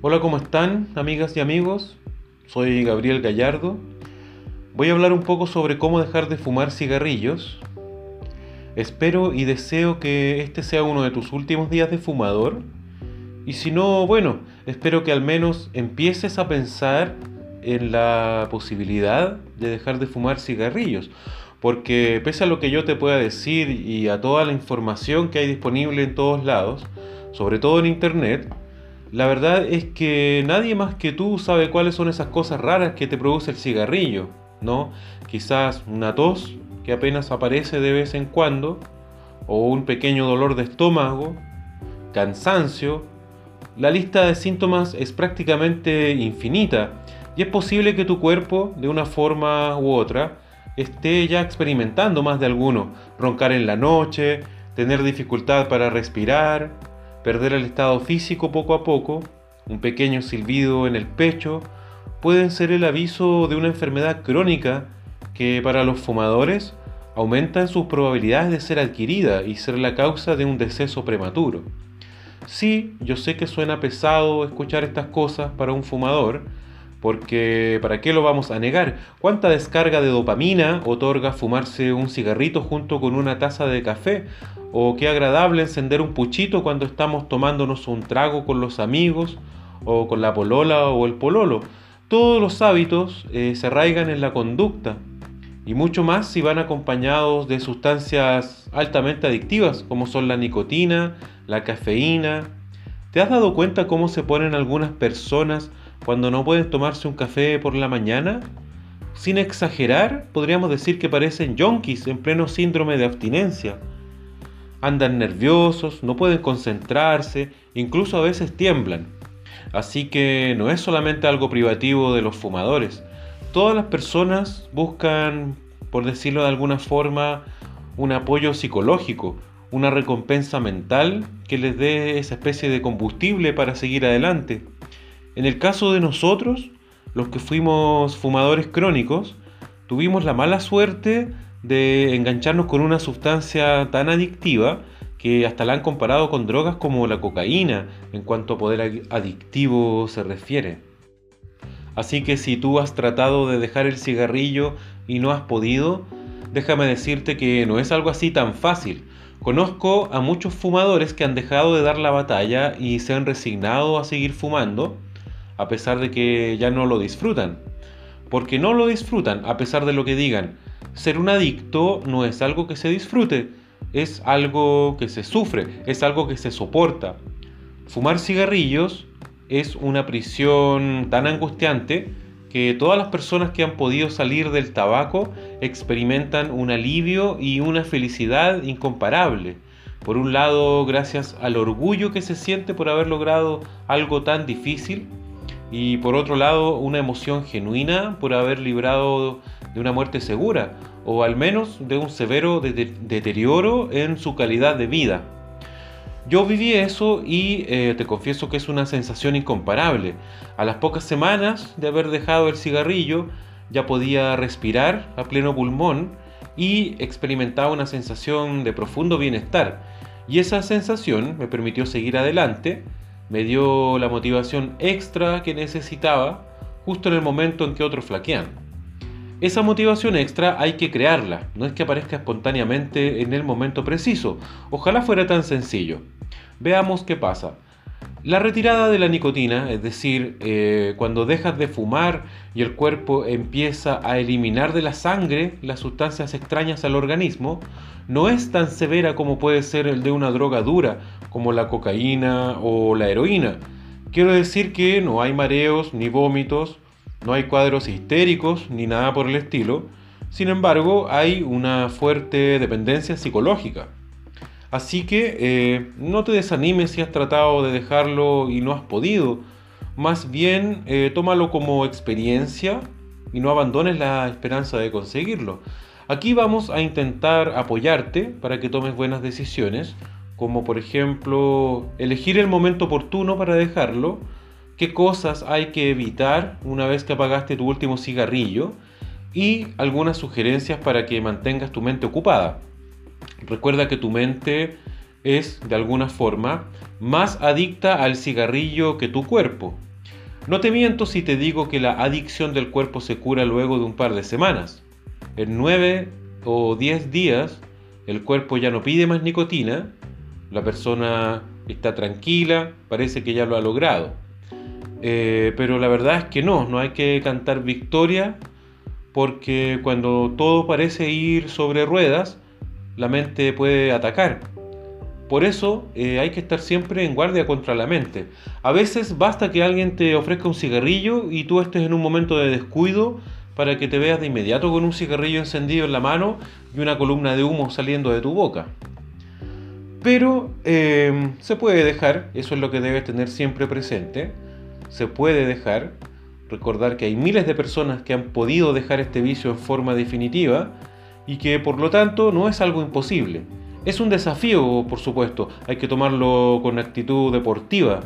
Hola, ¿cómo están, amigas y amigos? Soy Gabriel Gallardo. Voy a hablar un poco sobre cómo dejar de fumar cigarrillos. Espero y deseo que este sea uno de tus últimos días de fumador. Y si no, bueno, espero que al menos empieces a pensar en la posibilidad de dejar de fumar cigarrillos. Porque pese a lo que yo te pueda decir y a toda la información que hay disponible en todos lados, sobre todo en internet, la verdad es que nadie más que tú sabe cuáles son esas cosas raras que te produce el cigarrillo, ¿no? Quizás una tos que apenas aparece de vez en cuando, o un pequeño dolor de estómago, cansancio. La lista de síntomas es prácticamente infinita y es posible que tu cuerpo, de una forma u otra, esté ya experimentando más de alguno. Roncar en la noche, tener dificultad para respirar, perder el estado físico poco a poco, un pequeño silbido en el pecho, pueden ser el aviso de una enfermedad crónica que para los fumadores aumenta sus probabilidades de ser adquirida y ser la causa de un deceso prematuro. Sí, yo sé que suena pesado escuchar estas cosas para un fumador, porque ¿para qué lo vamos a negar? ¿Cuánta descarga de dopamina otorga fumarse un cigarrito junto con una taza de café? ¿O qué agradable encender un puchito cuando estamos tomándonos un trago con los amigos? ¿O con la polola o el pololo? Todos los hábitos eh, se arraigan en la conducta y mucho más si van acompañados de sustancias altamente adictivas como son la nicotina, la cafeína. ¿Te has dado cuenta cómo se ponen algunas personas cuando no pueden tomarse un café por la mañana? Sin exagerar, podríamos decir que parecen yonkis en pleno síndrome de abstinencia. Andan nerviosos, no pueden concentrarse, incluso a veces tiemblan. Así que no es solamente algo privativo de los fumadores. Todas las personas buscan, por decirlo de alguna forma, un apoyo psicológico, una recompensa mental que les dé esa especie de combustible para seguir adelante. En el caso de nosotros, los que fuimos fumadores crónicos, tuvimos la mala suerte de engancharnos con una sustancia tan adictiva que hasta la han comparado con drogas como la cocaína en cuanto a poder adictivo se refiere. Así que si tú has tratado de dejar el cigarrillo y no has podido, déjame decirte que no es algo así tan fácil. Conozco a muchos fumadores que han dejado de dar la batalla y se han resignado a seguir fumando a pesar de que ya no lo disfrutan. Porque no lo disfrutan a pesar de lo que digan. Ser un adicto no es algo que se disfrute, es algo que se sufre, es algo que se soporta. Fumar cigarrillos es una prisión tan angustiante que todas las personas que han podido salir del tabaco experimentan un alivio y una felicidad incomparable. Por un lado, gracias al orgullo que se siente por haber logrado algo tan difícil, y por otro lado una emoción genuina por haber librado de una muerte segura o al menos de un severo deterioro en su calidad de vida. Yo viví eso y eh, te confieso que es una sensación incomparable. A las pocas semanas de haber dejado el cigarrillo ya podía respirar a pleno pulmón y experimentaba una sensación de profundo bienestar. Y esa sensación me permitió seguir adelante me dio la motivación extra que necesitaba justo en el momento en que otros flaquean. Esa motivación extra hay que crearla, no es que aparezca espontáneamente en el momento preciso. Ojalá fuera tan sencillo. Veamos qué pasa. La retirada de la nicotina, es decir, eh, cuando dejas de fumar y el cuerpo empieza a eliminar de la sangre las sustancias extrañas al organismo, no es tan severa como puede ser el de una droga dura, como la cocaína o la heroína. Quiero decir que no hay mareos ni vómitos, no hay cuadros histéricos ni nada por el estilo, sin embargo hay una fuerte dependencia psicológica. Así que eh, no te desanimes si has tratado de dejarlo y no has podido. Más bien eh, tómalo como experiencia y no abandones la esperanza de conseguirlo. Aquí vamos a intentar apoyarte para que tomes buenas decisiones, como por ejemplo elegir el momento oportuno para dejarlo, qué cosas hay que evitar una vez que apagaste tu último cigarrillo y algunas sugerencias para que mantengas tu mente ocupada. Recuerda que tu mente es, de alguna forma, más adicta al cigarrillo que tu cuerpo. No te miento si te digo que la adicción del cuerpo se cura luego de un par de semanas. En 9 o 10 días el cuerpo ya no pide más nicotina, la persona está tranquila, parece que ya lo ha logrado. Eh, pero la verdad es que no, no hay que cantar victoria porque cuando todo parece ir sobre ruedas, la mente puede atacar. Por eso eh, hay que estar siempre en guardia contra la mente. A veces basta que alguien te ofrezca un cigarrillo y tú estés en un momento de descuido para que te veas de inmediato con un cigarrillo encendido en la mano y una columna de humo saliendo de tu boca. Pero eh, se puede dejar, eso es lo que debes tener siempre presente, se puede dejar, recordar que hay miles de personas que han podido dejar este vicio en forma definitiva y que por lo tanto no es algo imposible. Es un desafío, por supuesto, hay que tomarlo con actitud deportiva.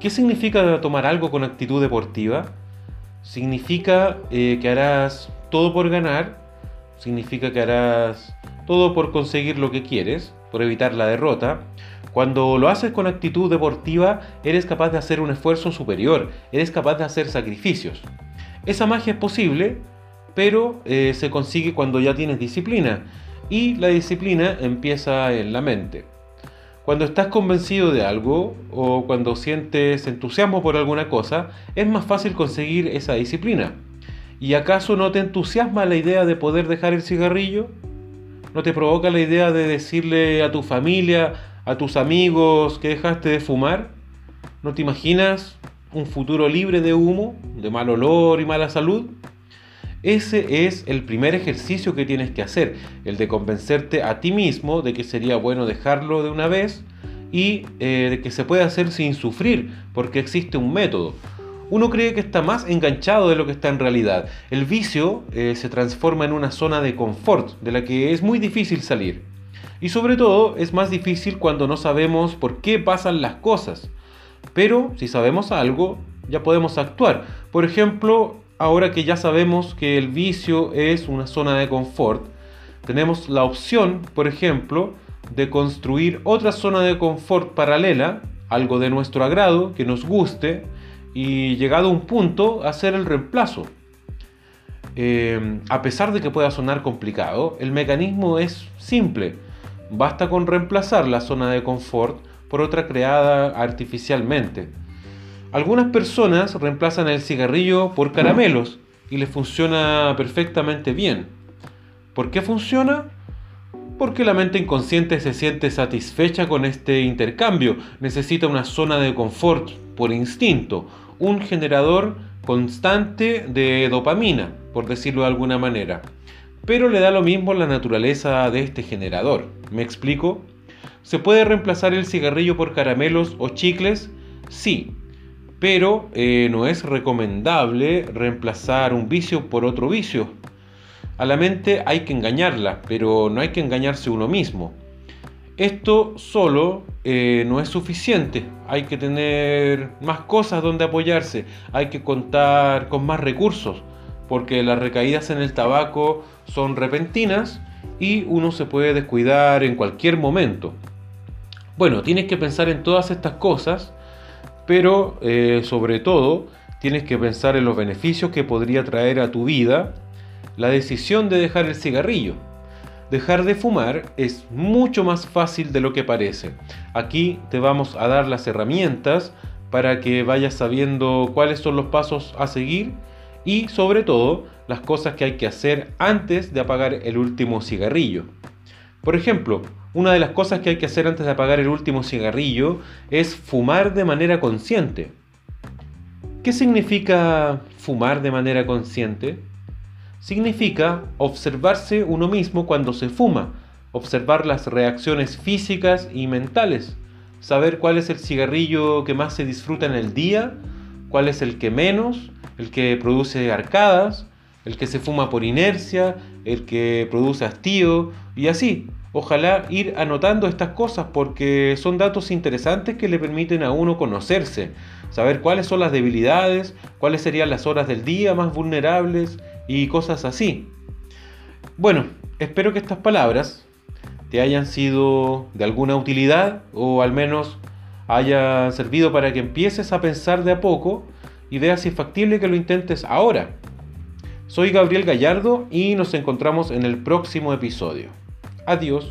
¿Qué significa tomar algo con actitud deportiva? Significa eh, que harás todo por ganar, significa que harás todo por conseguir lo que quieres, por evitar la derrota. Cuando lo haces con actitud deportiva, eres capaz de hacer un esfuerzo superior, eres capaz de hacer sacrificios. Esa magia es posible, pero eh, se consigue cuando ya tienes disciplina. Y la disciplina empieza en la mente. Cuando estás convencido de algo o cuando sientes entusiasmo por alguna cosa, es más fácil conseguir esa disciplina. ¿Y acaso no te entusiasma la idea de poder dejar el cigarrillo? ¿No te provoca la idea de decirle a tu familia, a tus amigos que dejaste de fumar? ¿No te imaginas un futuro libre de humo, de mal olor y mala salud? Ese es el primer ejercicio que tienes que hacer, el de convencerte a ti mismo de que sería bueno dejarlo de una vez y eh, de que se puede hacer sin sufrir, porque existe un método uno cree que está más enganchado de lo que está en realidad. El vicio eh, se transforma en una zona de confort de la que es muy difícil salir. Y sobre todo es más difícil cuando no sabemos por qué pasan las cosas. Pero si sabemos algo, ya podemos actuar. Por ejemplo, ahora que ya sabemos que el vicio es una zona de confort, tenemos la opción, por ejemplo, de construir otra zona de confort paralela, algo de nuestro agrado, que nos guste, y llegado a un punto hacer el reemplazo. Eh, a pesar de que pueda sonar complicado, el mecanismo es simple. Basta con reemplazar la zona de confort por otra creada artificialmente. Algunas personas reemplazan el cigarrillo por caramelos y les funciona perfectamente bien. ¿Por qué funciona? Porque la mente inconsciente se siente satisfecha con este intercambio, necesita una zona de confort por instinto, un generador constante de dopamina, por decirlo de alguna manera. Pero le da lo mismo la naturaleza de este generador. ¿Me explico? ¿Se puede reemplazar el cigarrillo por caramelos o chicles? Sí, pero eh, no es recomendable reemplazar un vicio por otro vicio. A la mente hay que engañarla, pero no hay que engañarse uno mismo. Esto solo eh, no es suficiente, hay que tener más cosas donde apoyarse, hay que contar con más recursos, porque las recaídas en el tabaco son repentinas y uno se puede descuidar en cualquier momento. Bueno, tienes que pensar en todas estas cosas, pero eh, sobre todo tienes que pensar en los beneficios que podría traer a tu vida la decisión de dejar el cigarrillo dejar de fumar es mucho más fácil de lo que parece. Aquí te vamos a dar las herramientas para que vayas sabiendo cuáles son los pasos a seguir y sobre todo las cosas que hay que hacer antes de apagar el último cigarrillo. Por ejemplo, una de las cosas que hay que hacer antes de apagar el último cigarrillo es fumar de manera consciente. ¿Qué significa fumar de manera consciente? significa observarse uno mismo cuando se fuma, observar las reacciones físicas y mentales, saber cuál es el cigarrillo que más se disfruta en el día, cuál es el que menos, el que produce arcadas, el que se fuma por inercia, el que produce hastío y así. Ojalá ir anotando estas cosas porque son datos interesantes que le permiten a uno conocerse, saber cuáles son las debilidades, cuáles serían las horas del día más vulnerables y cosas así. Bueno, espero que estas palabras te hayan sido de alguna utilidad o al menos haya servido para que empieces a pensar de a poco y vea si es factible que lo intentes ahora. Soy Gabriel Gallardo y nos encontramos en el próximo episodio. Adiós.